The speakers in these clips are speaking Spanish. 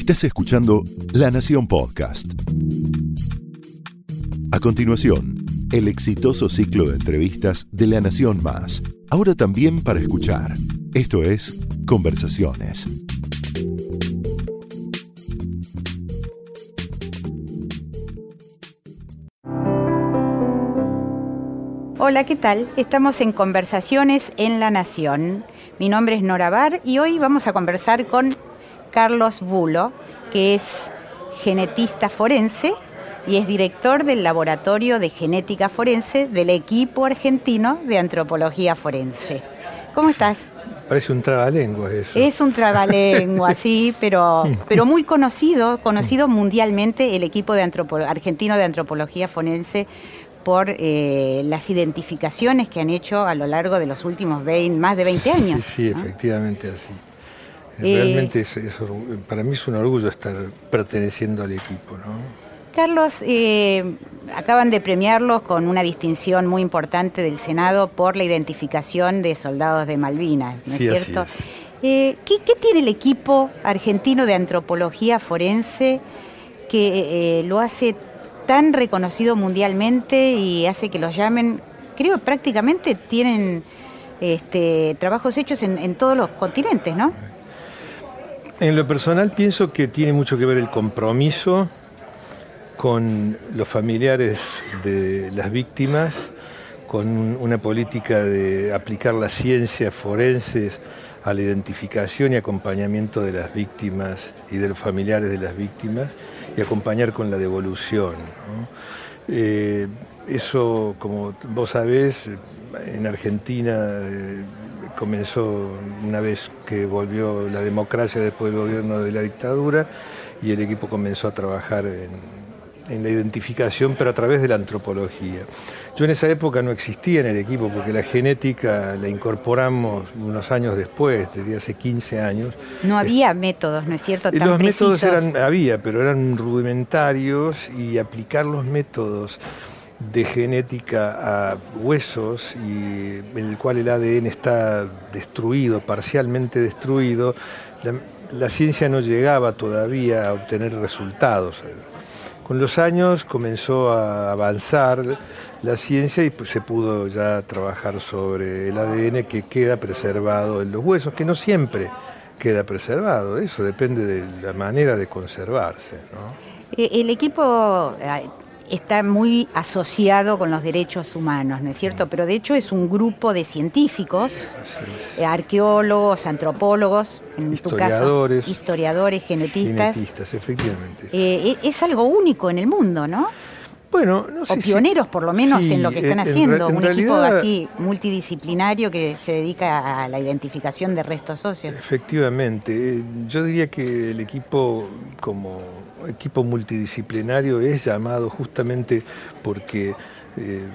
Estás escuchando La Nación Podcast. A continuación, el exitoso ciclo de entrevistas de La Nación Más. Ahora también para escuchar. Esto es Conversaciones. Hola, ¿qué tal? Estamos en Conversaciones en La Nación. Mi nombre es Nora Bar y hoy vamos a conversar con Carlos Bulo, que es genetista forense y es director del Laboratorio de Genética Forense del equipo argentino de Antropología Forense. ¿Cómo estás? Parece un trabalengua eso. Es un trabalengua, sí, pero, pero muy conocido, conocido mundialmente el equipo de argentino de Antropología Forense por eh, las identificaciones que han hecho a lo largo de los últimos 20, más de 20 años. Sí, sí, efectivamente así. Eh, Realmente para mí es un orgullo estar perteneciendo al equipo. ¿no? Carlos, eh, acaban de premiarlos con una distinción muy importante del Senado por la identificación de soldados de Malvinas, ¿no es cierto? ¿qué, tiene el equipo argentino de antropología forense que lo hace tan reconocido mundialmente y hace que los llamen, creo prácticamente tienen este, trabajos hechos en, todos los continentes, ¿no? En lo personal pienso que tiene mucho que ver el compromiso con los familiares de las víctimas, con una política de aplicar las ciencias forenses a la identificación y acompañamiento de las víctimas y de los familiares de las víctimas y acompañar con la devolución. Eh, eso, como vos sabés, en Argentina eh, comenzó una vez que volvió la democracia después del gobierno de la dictadura y el equipo comenzó a trabajar en en la identificación, pero a través de la antropología. Yo en esa época no existía en el equipo porque la genética la incorporamos unos años después, desde hace 15 años. No había métodos, ¿no es cierto? Tan los métodos eran, había, pero eran rudimentarios y aplicar los métodos de genética a huesos y en el cual el ADN está destruido, parcialmente destruido, la, ciencia no llegaba todavía a obtener resultados. Con los años comenzó a avanzar la ciencia y pues, se pudo ya trabajar sobre el ADN que queda preservado en los huesos, que no siempre queda preservado, eso depende de la manera de conservarse. Eh, el equipo está muy asociado con los derechos humanos, ¿no es cierto? Pero de hecho es un grupo de científicos, eh, arqueólogos, antropólogos, en tu caso, historiadores, genetistas. Genetistas, efectivamente. Eh, e, es algo único en el mundo, ¿no? Bueno, no sé o pioneros por lo menos en lo que están haciendo, un equipo así multidisciplinario que se dedica a la identificación de restos óseos. Efectivamente, yo diría que el equipo como equipo multidisciplinario es llamado justamente porque eh,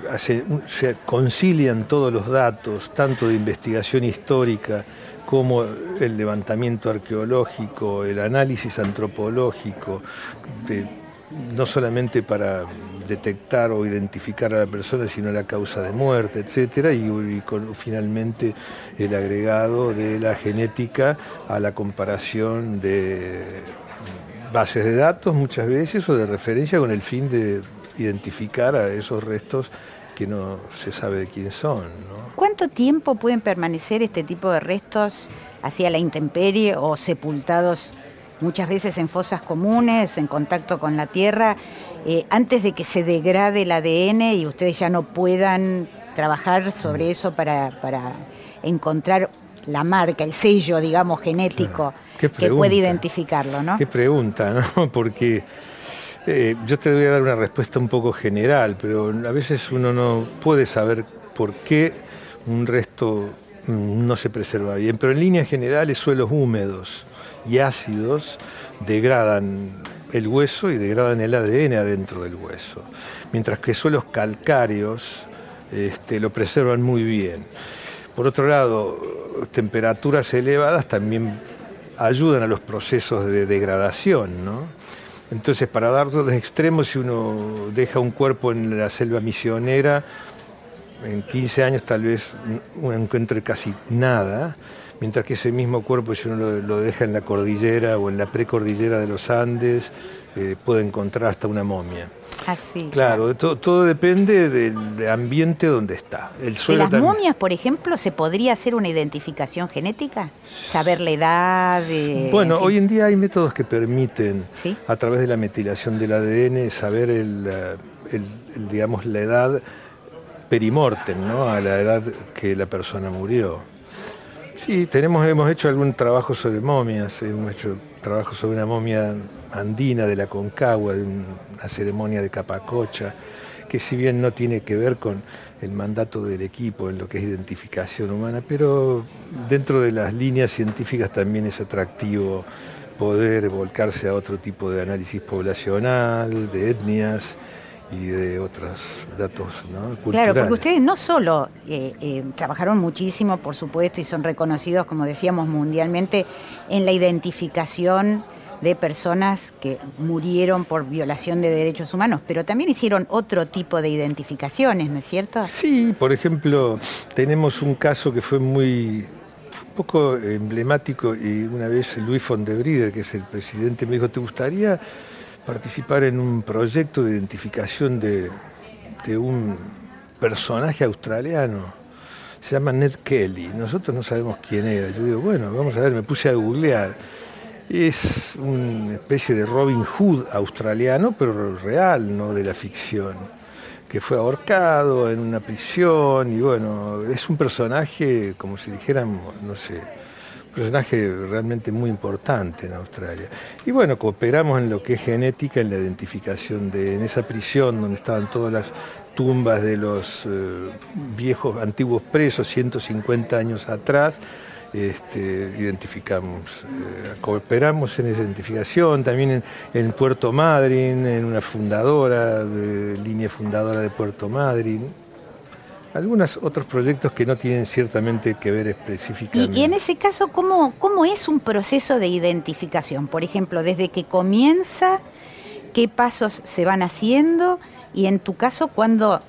se concilian todos los datos, tanto de investigación histórica como el levantamiento arqueológico, el análisis antropológico, no solamente para detectar o identificar a la persona, sino la causa de muerte, etcétera, y, finalmente el agregado de la genética a la comparación de bases de datos muchas veces o de referencia con el fin de identificar a esos restos que no se sabe de quién son. ¿Cuánto tiempo pueden permanecer este tipo de restos hacia la intemperie o sepultados muchas veces en fosas comunes, en contacto con la tierra, eh, antes de que se degrade el ADN y ustedes ya no puedan trabajar sobre eso para, para encontrar la marca, el sello, digamos, genético que puede identificarlo, ¿no? Qué pregunta, ¿no? Porque eh, yo te voy a dar una respuesta un poco general, pero a veces uno no puede saber por qué un resto mm, no se preserva bien. Pero en líneas generales, suelos húmedos y ácidos degradan el hueso y degradan el ADN adentro del hueso, mientras que suelos calcáreos este, lo preservan muy bien. Por otro lado, temperaturas elevadas también ayudan a los procesos de degradación. ¿no? Entonces, para dar dos extremos, si uno deja un cuerpo en la selva misionera, en 15 años tal vez uno encuentre casi nada, mientras que ese mismo cuerpo, si uno lo, deja en la cordillera o en la precordillera de los Andes, eh, puede encontrar hasta una momia. Así. Claro, todo, depende del ambiente donde está. El suelo ¿De las momias, por ejemplo, se podría hacer una identificación genética? ¿Saber la edad? bueno, hoy en día hay métodos que permiten, a través de la metilación del ADN, saber el, digamos, la edad perimortem, ¿no? a la edad que la persona murió. Sí, tenemos, hemos hecho algún trabajo sobre momias, hemos hecho trabajo sobre una momia andina de la Concagua, de una ceremonia de Capacocha, que si bien no tiene que ver con el mandato del equipo en lo que es identificación humana, pero dentro de las líneas científicas también es atractivo poder volcarse a otro tipo de análisis poblacional, de etnias, y de otros datos ¿no? Claro, porque ustedes no solo eh, eh, trabajaron muchísimo, por supuesto, y son reconocidos, como decíamos, mundialmente en la identificación de personas que murieron por violación de derechos humanos, pero también hicieron otro tipo de identificaciones, ¿no es cierto? Sí, por ejemplo, tenemos un caso que fue muy un poco emblemático y una vez Luis von de Brieder, que es el presidente, me dijo, ¿te gustaría participar en un proyecto de identificación de, un personaje australiano. Se llama Ned Kelly. Nosotros no sabemos quién era. Yo digo, bueno, vamos a ver, me puse a googlear. Es una especie de Robin Hood australiano, pero real, no de la ficción, que fue ahorcado en una prisión y bueno, es un personaje, como si dijéramos, no sé, personaje realmente muy importante en Australia. Y bueno, cooperamos en lo que es genética, en la identificación de, en esa prisión donde estaban todas las tumbas de los eh, viejos, antiguos presos, 150 años atrás. Este, identificamos, eh, cooperamos en esa identificación, también en, Puerto Madryn, en una fundadora, línea fundadora de Puerto Madryn, algunos otros proyectos que no tienen ciertamente que ver específicamente. Y, en ese caso, ¿cómo, ¿cómo es un proceso de identificación? Por ejemplo, desde que comienza, qué pasos se van haciendo y en tu caso, cuando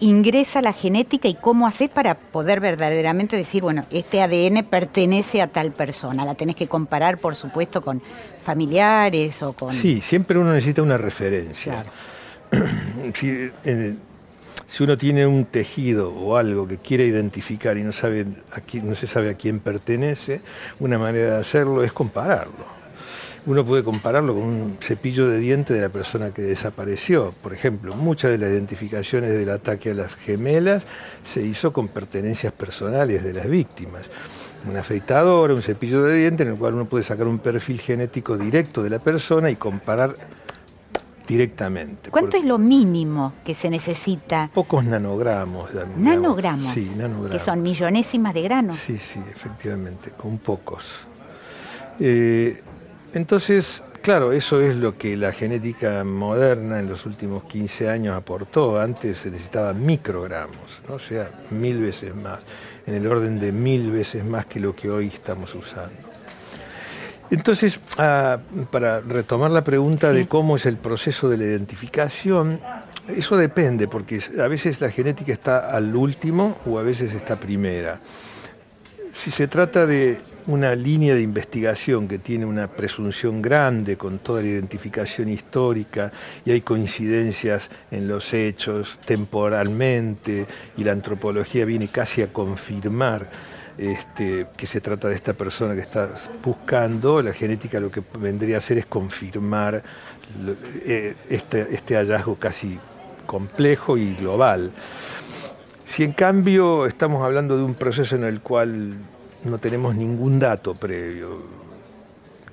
ingresa la genética y cómo haces para poder verdaderamente decir, bueno, este ADN pertenece a tal persona. La tenés que comparar, por supuesto, con familiares o con... Sí, siempre uno necesita una referencia. Claro. si uno tiene un tejido o algo que quiere identificar y no, sabe a quién, no se sabe a quién pertenece, una manera de hacerlo es compararlo. Uno puede compararlo con un cepillo de diente de la persona que desapareció. Por ejemplo, muchas de las identificaciones del ataque a las gemelas se hizo con pertenencias personales de las víctimas. Una afeitadora, un cepillo de diente en el cual uno puede sacar un perfil genético directo de la persona y comparar directamente. ¿Cuánto es lo mínimo que se necesita? Pocos nanogramos. ¿Nanogramos? Sí, nanogramos. Que son millonésimas de grano. Sí, sí, efectivamente, con pocos. Eh, entonces, claro, eso es lo que la genética moderna en los últimos 15 años aportó. Antes se necesitaban microgramos, ¿no? o sea, mil veces más, en el orden de mil veces más que lo que hoy estamos usando. Entonces, ah, para retomar la pregunta de cómo es el proceso de la identificación, eso depende, porque a veces la genética está al último o a veces está primera. Si se trata de una línea de investigación que tiene una presunción grande con toda la identificación histórica y hay coincidencias en los hechos temporalmente y la antropología viene casi a confirmar este, que se trata de esta persona que estás buscando, la genética lo que vendría a hacer es confirmar eh, este, este, hallazgo casi complejo y global. Si en cambio estamos hablando de un proceso en el cual no tenemos ningún dato previo,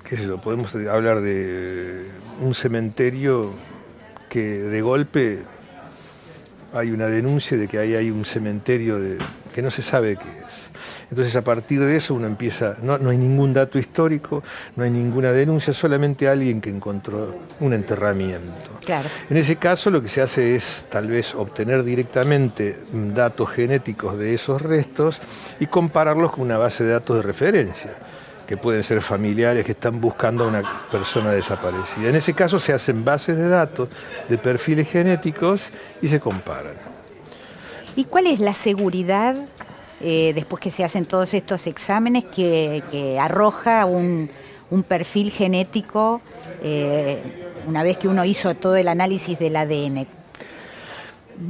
qué sé yo, podemos hablar de un cementerio que de golpe hay una denuncia de que ahí hay un cementerio que no se sabe qué. Entonces a partir de eso uno empieza, no, hay ningún dato histórico, no hay ninguna denuncia, solamente alguien que encontró un enterramiento. Claro. En ese caso lo que se hace es tal vez obtener directamente datos genéticos de esos restos y compararlos con una base de datos de referencia que pueden ser familiares que están buscando a una persona desaparecida. En ese caso se hacen bases de datos de perfiles genéticos y se comparan. ¿Y cuál es la seguridad eh, después que se hacen todos estos exámenes, que, arroja un, perfil genético eh, una vez que uno hizo todo el análisis del ADN?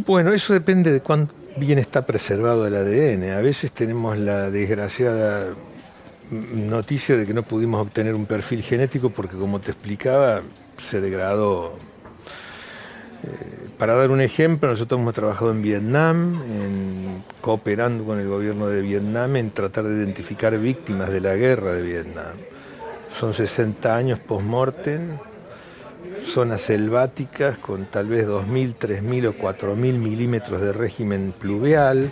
Bueno, eso depende de cuán bien está preservado el ADN. A veces tenemos la desgraciada noticia de que no pudimos obtener un perfil genético porque, como te explicaba, se degradó. Eh, para dar un ejemplo, nosotros hemos trabajado en Vietnam, cooperando con el gobierno de Vietnam en tratar de identificar víctimas de la guerra de Vietnam. Son 60 años post-mortem, zonas selváticas con tal vez 2.000, 3.000 o 4.000 milímetros de régimen pluvial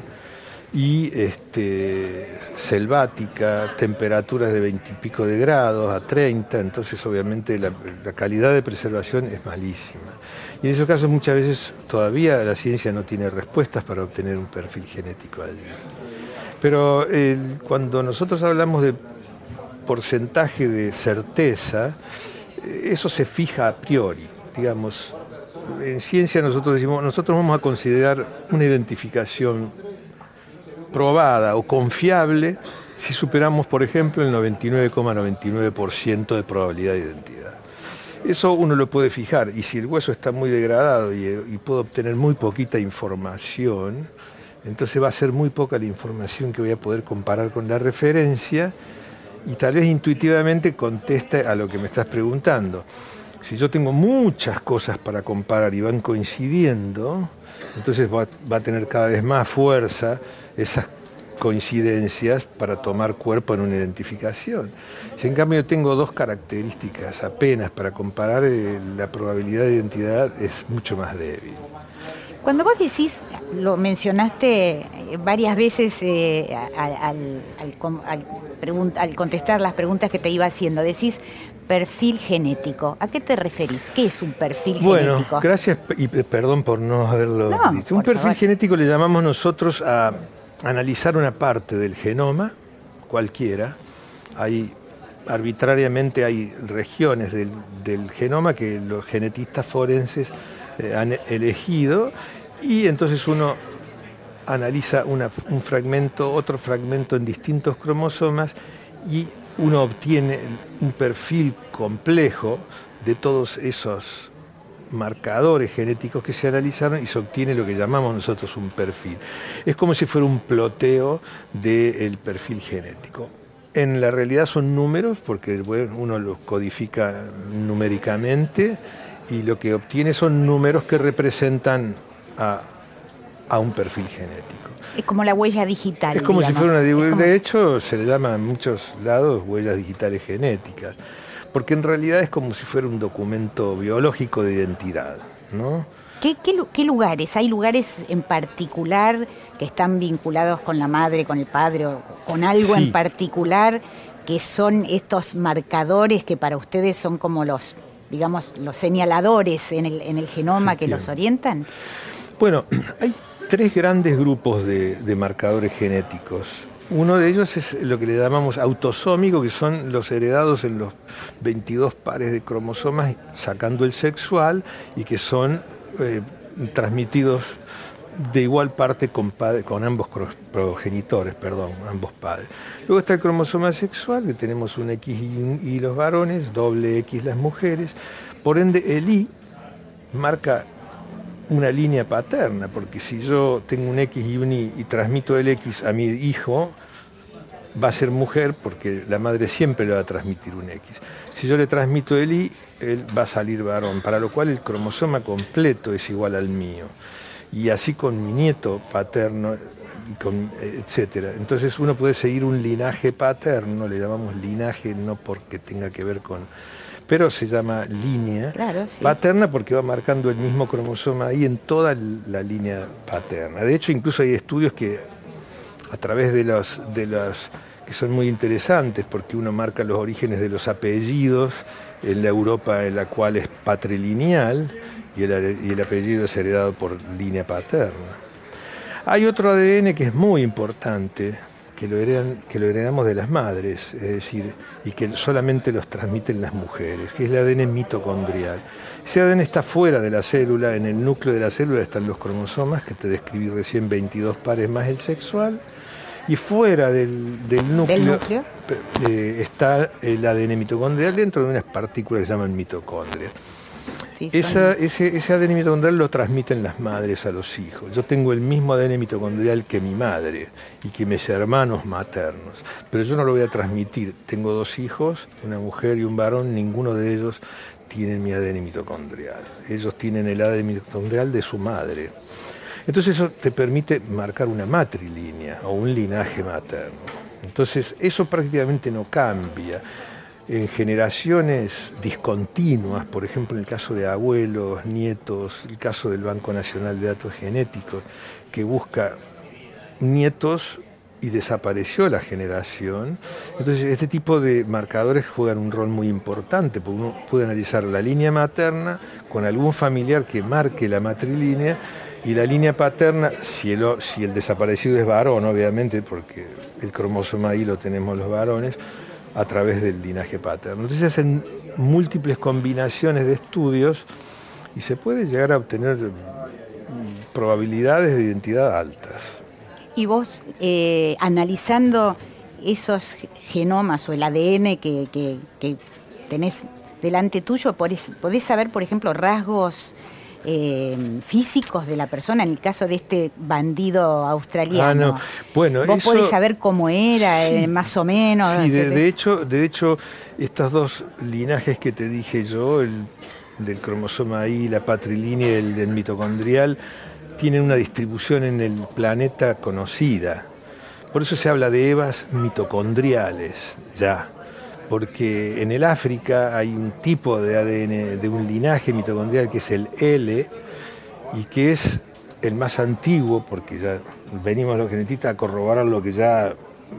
y este, selvática, temperaturas de 20 y pico de grados a 30, entonces obviamente la, calidad de preservación es malísima. Y en esos casos muchas veces todavía la ciencia no tiene respuestas para obtener un perfil genético allí. Pero cuando nosotros hablamos de porcentaje de certeza, eso se fija a priori, digamos. En ciencia nosotros decimos, nosotros vamos a considerar una identificación probada o confiable si superamos, por ejemplo, el 99,99% de probabilidad de identidad. Eso uno lo puede fijar y si el hueso está muy degradado y, y puedo obtener muy poquita información, entonces va a ser muy poca la información que voy a poder comparar con la referencia y tal vez intuitivamente conteste a lo que me estás preguntando. Si yo tengo muchas cosas para comparar y van coincidiendo, entonces va, a tener cada vez más fuerza esas coincidencias para tomar cuerpo en una identificación. Si en cambio tengo dos características apenas para comparar, eh, la probabilidad de identidad es mucho más débil. Cuando vos decís, lo mencionaste eh, varias veces eh, al, al, contestar las preguntas que te iba haciendo, decís perfil genético. ¿A qué te referís? ¿Qué es un perfil genético? Bueno, gracias y perdón por no haberlo dicho. Un perfil genético le llamamos nosotros a analizar una parte del genoma, cualquiera. Hay arbitrariamente hay regiones del, genoma que los genetistas forenses eh, han elegido y entonces uno analiza un fragmento, otro fragmento en distintos cromosomas y uno obtiene un perfil complejo de todos esos marcadores genéticos que se analizaron y se obtiene lo que llamamos nosotros un perfil. Es como si fuera un ploteo del perfil genético. En la realidad son números, porque uno los codifica numéricamente, y lo que obtiene son números que representan a, un perfil genético. Es como la huella digital. Es como si fuera una. De hecho, se le llama en muchos lados huellas digitales genéticas, porque en realidad es como si fuera un documento biológico de identidad, ¿no? ¿Qué, lugares? ¿Hay lugares en particular que están vinculados con la madre, con el padre, o con algo en particular que son estos marcadores que para ustedes son como los digamos, los señaladores en el, en el genoma que los orientan? Bueno, hay tres grandes grupos de, marcadores genéticos. Uno de ellos es lo que le llamamos autosómico, que son los heredados en los 22 pares de cromosomas, sacando el sexual, y que son eh, transmitidos de igual parte con, ambos progenitores, perdón, ambos padres. Luego está el cromosoma sexual, que tenemos un X y, los varones, doble X las mujeres. Por ende, el Y marca una línea paterna, porque si yo tengo un X y un Y y transmito el X a mi hijo, va a ser mujer porque la madre siempre le va a transmitir un X. Si yo le transmito el Y, él va a salir varón, para lo cual el cromosoma completo es igual al mío y así con mi nieto paterno, etcétera. Entonces uno puede seguir un linaje paterno, le llamamos linaje no porque tenga que ver con, pero se llama línea paterna porque va marcando el mismo cromosoma ahí en toda la línea paterna. De hecho, incluso hay estudios que a través de las que son muy interesantes porque uno marca los orígenes de los apellidos en la Europa en la cual es patrilineal y el, apellido es heredado por línea paterna. Hay otro ADN que es muy importante, que lo, que lo heredamos de las madres, es decir, y que solamente los transmiten las mujeres, que es el ADN mitocondrial. Ese ADN está fuera de la célula, en el núcleo de la célula están los cromosomas, que te describí recién 22 pares más el sexual, Y fuera del, núcleo, eh, está el ADN mitocondrial dentro de unas partículas que se llaman mitocondrias. Ese, ADN mitocondrial lo transmiten las madres a los hijos. Yo tengo el mismo ADN mitocondrial que mi madre y que mis hermanos maternos, pero yo no lo voy a transmitir. Tengo dos hijos, una mujer y un varón, ninguno de ellos tiene mi ADN mitocondrial. Ellos tienen el ADN mitocondrial de su madre. Entonces eso te permite marcar una matrilínea o un linaje materno. Entonces eso prácticamente no cambia. En generaciones discontinuas, por ejemplo en el caso de abuelos, nietos, el caso del Banco Nacional de Datos Genéticos, que busca nietos y desapareció la generación. Entonces, este tipo de marcadores juegan un rol muy importante, porque uno puede analizar la línea materna con algún familiar que marque la matrilínea y la línea paterna, si el, si el desaparecido es varón, obviamente, porque el cromosoma ahí lo tenemos los varones, a través del linaje paterno. Entonces se hacen múltiples combinaciones de estudios y se puede llegar a obtener probabilidades de identidad altas. Y vos, eh, analizando esos genomas o el ADN que, tenés delante tuyo, podés saber, por ejemplo, rasgos eh, físicos de la persona, en el caso de este bandido australiano. Ah, bueno, Vos podés saber cómo era, eh, más o menos. Sí, de, hecho, de hecho, estos dos linajes que te dije yo, el del cromosoma I, la patrilínea y el del mitocondrial, tienen una distribución en el planeta conocida. Por eso se habla de evas mitocondriales, ya. Porque en el África hay un tipo de ADN, de un linaje mitocondrial que es el L, y que es el más antiguo, porque ya venimos los genetistas a corroborar lo que ya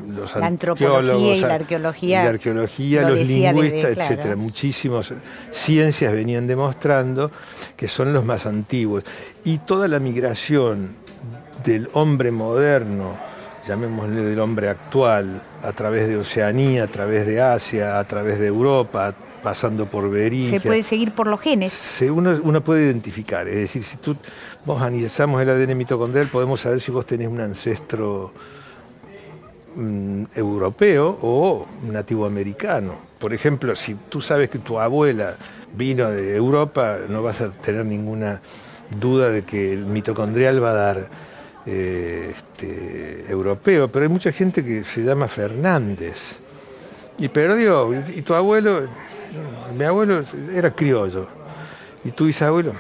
los la antropología y la arqueología, la arqueología los lingüistas, etcétera, muchísimas ciencias venían demostrando que son los más antiguos. Y toda la migración del hombre moderno, llamémosle del hombre actual, a través de Oceanía, a través de Asia, a través de Europa, pasando por Berigia. Se puede seguir por los genes. uno, uno, puede identificar, es decir, si tú, vos analizamos el ADN mitocondrial, podemos saber si vos tenés un ancestro Mm, europeo o nativo americano. Por ejemplo, si tú sabes que tu abuela vino de Europa, no vas a tener ninguna duda de que el mitocondrial va a dar eh, este, europeo, pero hay mucha gente que se llama Fernández. Y pero digo, y tu abuelo, mi abuelo era criollo, y tu bisabuelo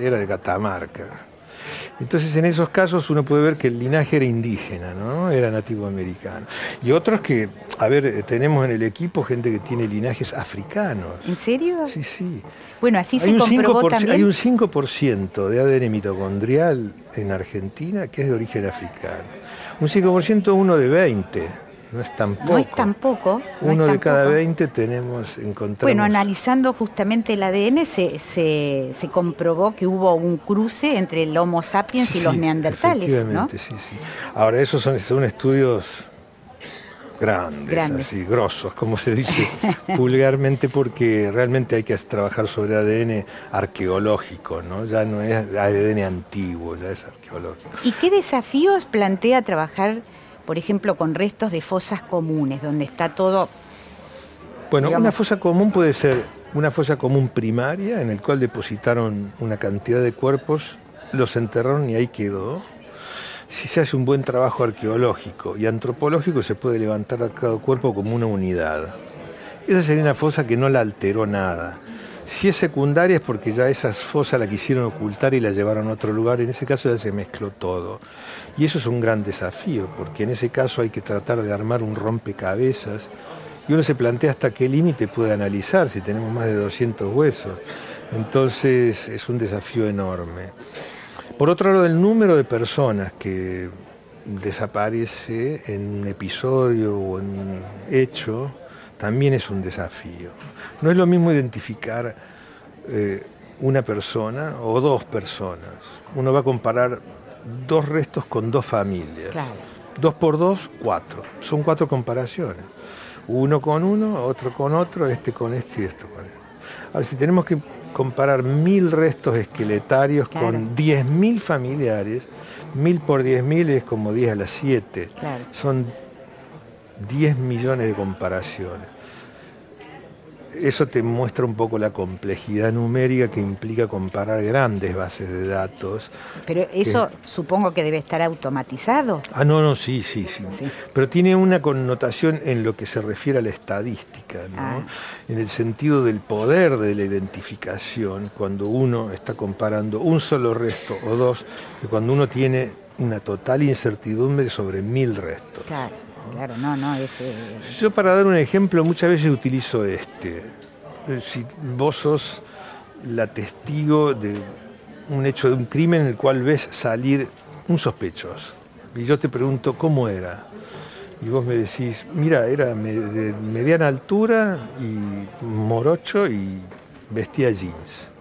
era de Catamarca. Entonces en esos casos uno puede ver que el linaje era indígena, ¿no? Era nativo americano. Y otros que, a ver, eh, tenemos en el equipo gente que tiene linajes africanos. ¿En serio? Sí, sí. Bueno, así se comprobó también. Hay un 5% de ADN mitocondrial en Argentina que es de origen africano. Un 5% uno de 20. No es tan poco. No es tan poco. Uno de cada 20 tenemos encontramos. Bueno, analizando justamente el ADN se, se, comprobó que hubo un cruce entre el Homo sapiens y los neandertales. Efectivamente, sí, sí. Ahora, esos son, son estudios grandes, así, grosos, como se dice vulgarmente, porque realmente hay que trabajar sobre ADN arqueológico, ¿no? Ya no es ADN antiguo, ya es arqueológico. ¿Y qué desafíos plantea trabajar por ejemplo, con restos de fosas comunes, donde está todo... Bueno, una fosa común puede ser una fosa común primaria en el cual depositaron una cantidad de cuerpos, los enterraron y ahí quedó. Si se hace un buen trabajo arqueológico y antropológico, se puede levantar a cada cuerpo como una unidad. Esa sería una fosa que no la alteró nada. Si es secundaria es porque ya esas fosas la quisieron ocultar y la llevaron a otro lugar, en ese caso ya se mezcló todo. Y eso es un gran desafío, porque en ese caso hay que tratar de armar un rompecabezas y uno se plantea hasta qué límite puede analizar si tenemos más de 200 huesos. Entonces es un desafío enorme. Por otro lado, el número de personas que desaparece en un episodio o en un hecho también es un desafío. No es lo mismo identificar eh, una persona o dos personas. Uno va a comparar dos restos con dos familias. Dos por dos, cuatro. Son cuatro comparaciones. Uno con uno, otro con otro, este con este y esto con este. Ahora, si tenemos que comparar mil restos esqueletarios con 10.000 familiares. Mil por 10.000 es como 10 a las 7. Son 10 millones de comparaciones eso te muestra un poco la complejidad numérica que implica comparar grandes bases de datos. Pero eso supongo que debe estar automatizado. Ah, no, no, sí, sí, sí, Pero tiene una connotación en lo que se refiere a la estadística, ¿no? Ah. en el sentido del poder de la identificación, cuando uno está comparando un solo resto o dos, que cuando uno tiene una total incertidumbre sobre mil restos. Claro. Claro, no, no, ese... Yo para dar un ejemplo muchas veces utilizo este. Si vos sos la testigo de un hecho de un crimen en el cual ves salir un sospechoso. Y yo te pregunto, ¿cómo era? Y vos me decís, mira, era de mediana altura y morocho y vestía jeans.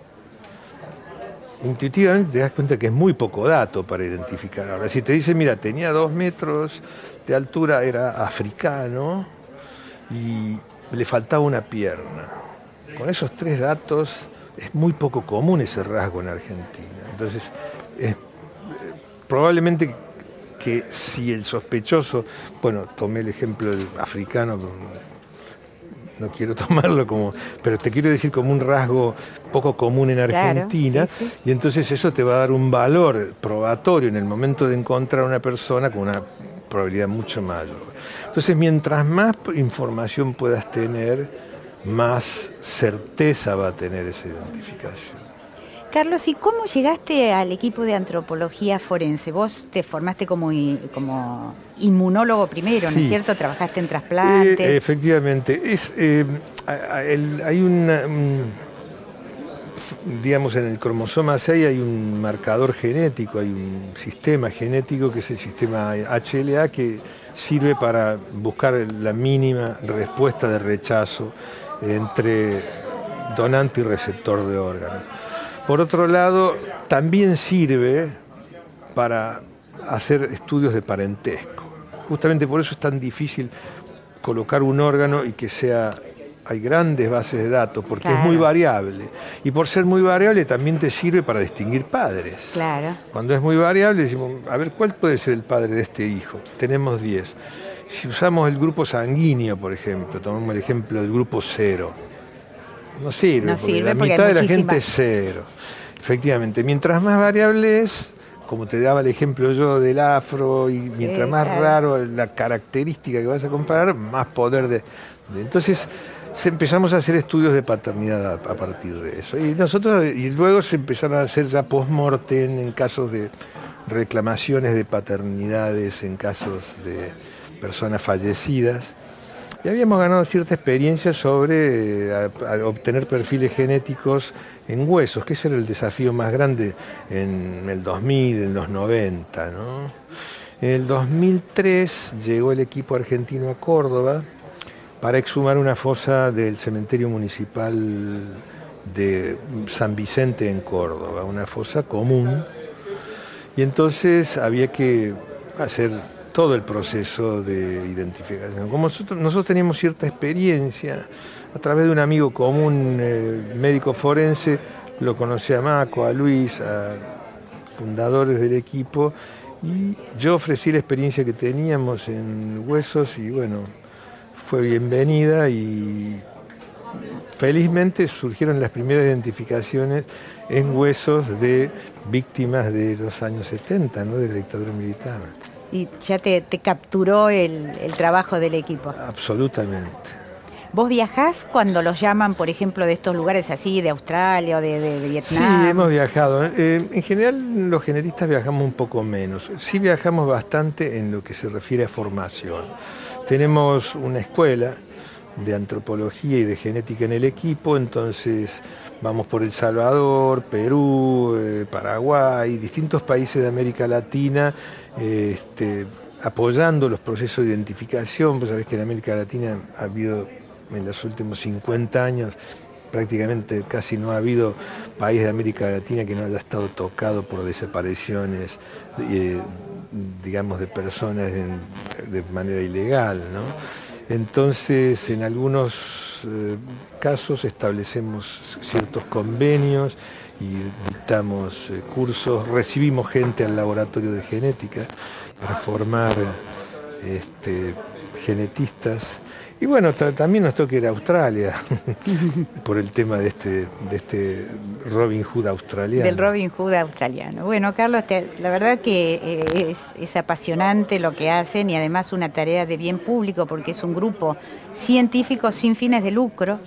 Intuitivamente te das cuenta que es muy poco dato para identificar. Ahora, si te dice, mira, tenía dos metros, de altura era africano y le faltaba una pierna. Con esos tres datos es muy poco común ese rasgo en Argentina. Entonces, probablemente que si el sospechoso, bueno, tomé el ejemplo del africano, no quiero tomarlo como, pero te quiero decir como un rasgo poco común en Argentina, y entonces eso te va a dar un valor probatorio en el momento de encontrar a una persona con una probabilidad mucho mayor. Entonces, mientras más información puedas tener, más certeza va a tener esa identificación. Carlos, ¿y cómo llegaste al equipo de antropología forense? Vos te formaste como, como inmunólogo primero, ¿no es cierto? Trabajaste en trasplantes. Eh, efectivamente. Es, eh, hay una digamos, en el cromosoma 6 hay un marcador genético, hay un sistema genético que es el sistema HLA que sirve para buscar la mínima respuesta de rechazo entre donante y receptor de órganos. Por otro lado, también sirve para hacer estudios de parentesco. Justamente por eso es tan difícil colocar un órgano y que sea hay grandes bases de datos porque es muy variable. Y por ser muy variable también te sirve para distinguir padres. Claro. Cuando es muy variable decimos, a ver, ¿cuál puede ser el padre de este hijo? Tenemos 10. Si usamos el grupo sanguíneo, por ejemplo, tomamos el ejemplo del grupo cero. No sirve, porque la mitad de la gente es cero. Efectivamente, mientras más variable es, como te daba el ejemplo yo del afro, y mientras más raro la característica que vas a comparar, más poder de entonces, empezamos a hacer estudios de paternidad a, partir de eso. Y nosotros, y luego se empezaron a hacer ya post-mortem en casos de reclamaciones de paternidades, en casos de personas fallecidas. Y habíamos ganado cierta experiencia sobre eh, obtener perfiles genéticos en huesos, que ese era el desafío más grande en el 2000, en los 90. En el 2003 llegó el equipo argentino a Córdoba para exhumar una fosa del cementerio municipal de San Vicente en Córdoba, una fosa común. Y entonces había que hacer todo el proceso de identificación. Como nosotros, teníamos cierta experiencia, a través de un amigo común, eh, médico forense, lo conocí a Maco, a Luis, a fundadores del equipo, y yo ofrecí la experiencia que teníamos en huesos y bueno, fue bienvenida y felizmente surgieron las primeras identificaciones en huesos de víctimas de los años 70, ¿no? de la dictadura militar. ¿Y ya te, capturó el, trabajo del equipo? Absolutamente. ¿Vos viajás cuando los llaman, por ejemplo, de estos lugares así, de Australia o de, Vietnam? Sí, hemos viajado. Eh, en general los generistas viajamos un poco menos. Sí viajamos bastante en lo que se refiere a formación. Tenemos una escuela de antropología y de genética en el equipo, entonces vamos por El Salvador, Perú, eh, Paraguay, distintos países de América Latina, este, apoyando los procesos de identificación. Vos sabés que en América Latina ha habido en los últimos 50 años prácticamente casi no ha habido país de América Latina que no haya estado tocado por desapariciones eh, digamos, de personas de manera ilegal. Entonces, en algunos eh, casos establecemos ciertos convenios y dictamos eh, cursos, recibimos gente al laboratorio de genética para formar este, genetistas y bueno, también nos toca ir a Australia por el tema de este, de este Robin Hood australiano. Del Robin Hood australiano. Bueno, Carlos, la verdad que eh, es, apasionante lo que hacen y además una tarea de bien público porque es un grupo científico sin fines de lucro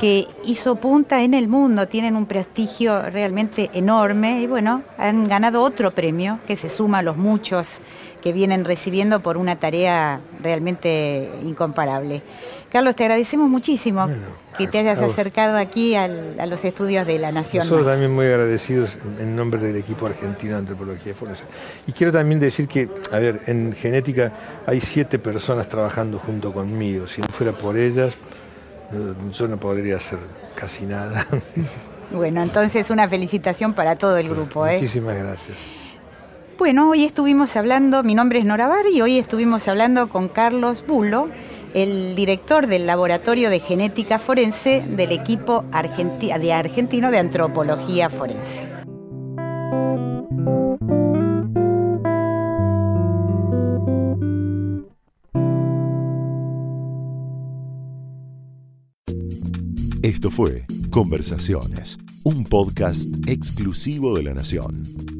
que hizo punta en el mundo, tienen un prestigio realmente enorme y bueno, han ganado otro premio que se suma a los muchos que vienen recibiendo por una tarea realmente incomparable. Carlos, te agradecemos muchísimo que te hayas acercado aquí a los estudios de la Nación. Nosotros también muy agradecidos en nombre del equipo argentino de antropología forense. Y quiero también decir que, a ver, en genética hay siete personas trabajando junto conmigo. Si no fuera por ellas, yo no podría hacer casi nada. Bueno, entonces una felicitación para todo el grupo. ¿eh? Muchísimas gracias. Bueno, hoy estuvimos hablando, mi nombre es Nora Bar y hoy estuvimos hablando con Carlos Bulo, el director del Laboratorio de Genética Forense del equipo argentino de Antropología Forense. Esto fue Conversaciones, un podcast exclusivo de la Nación.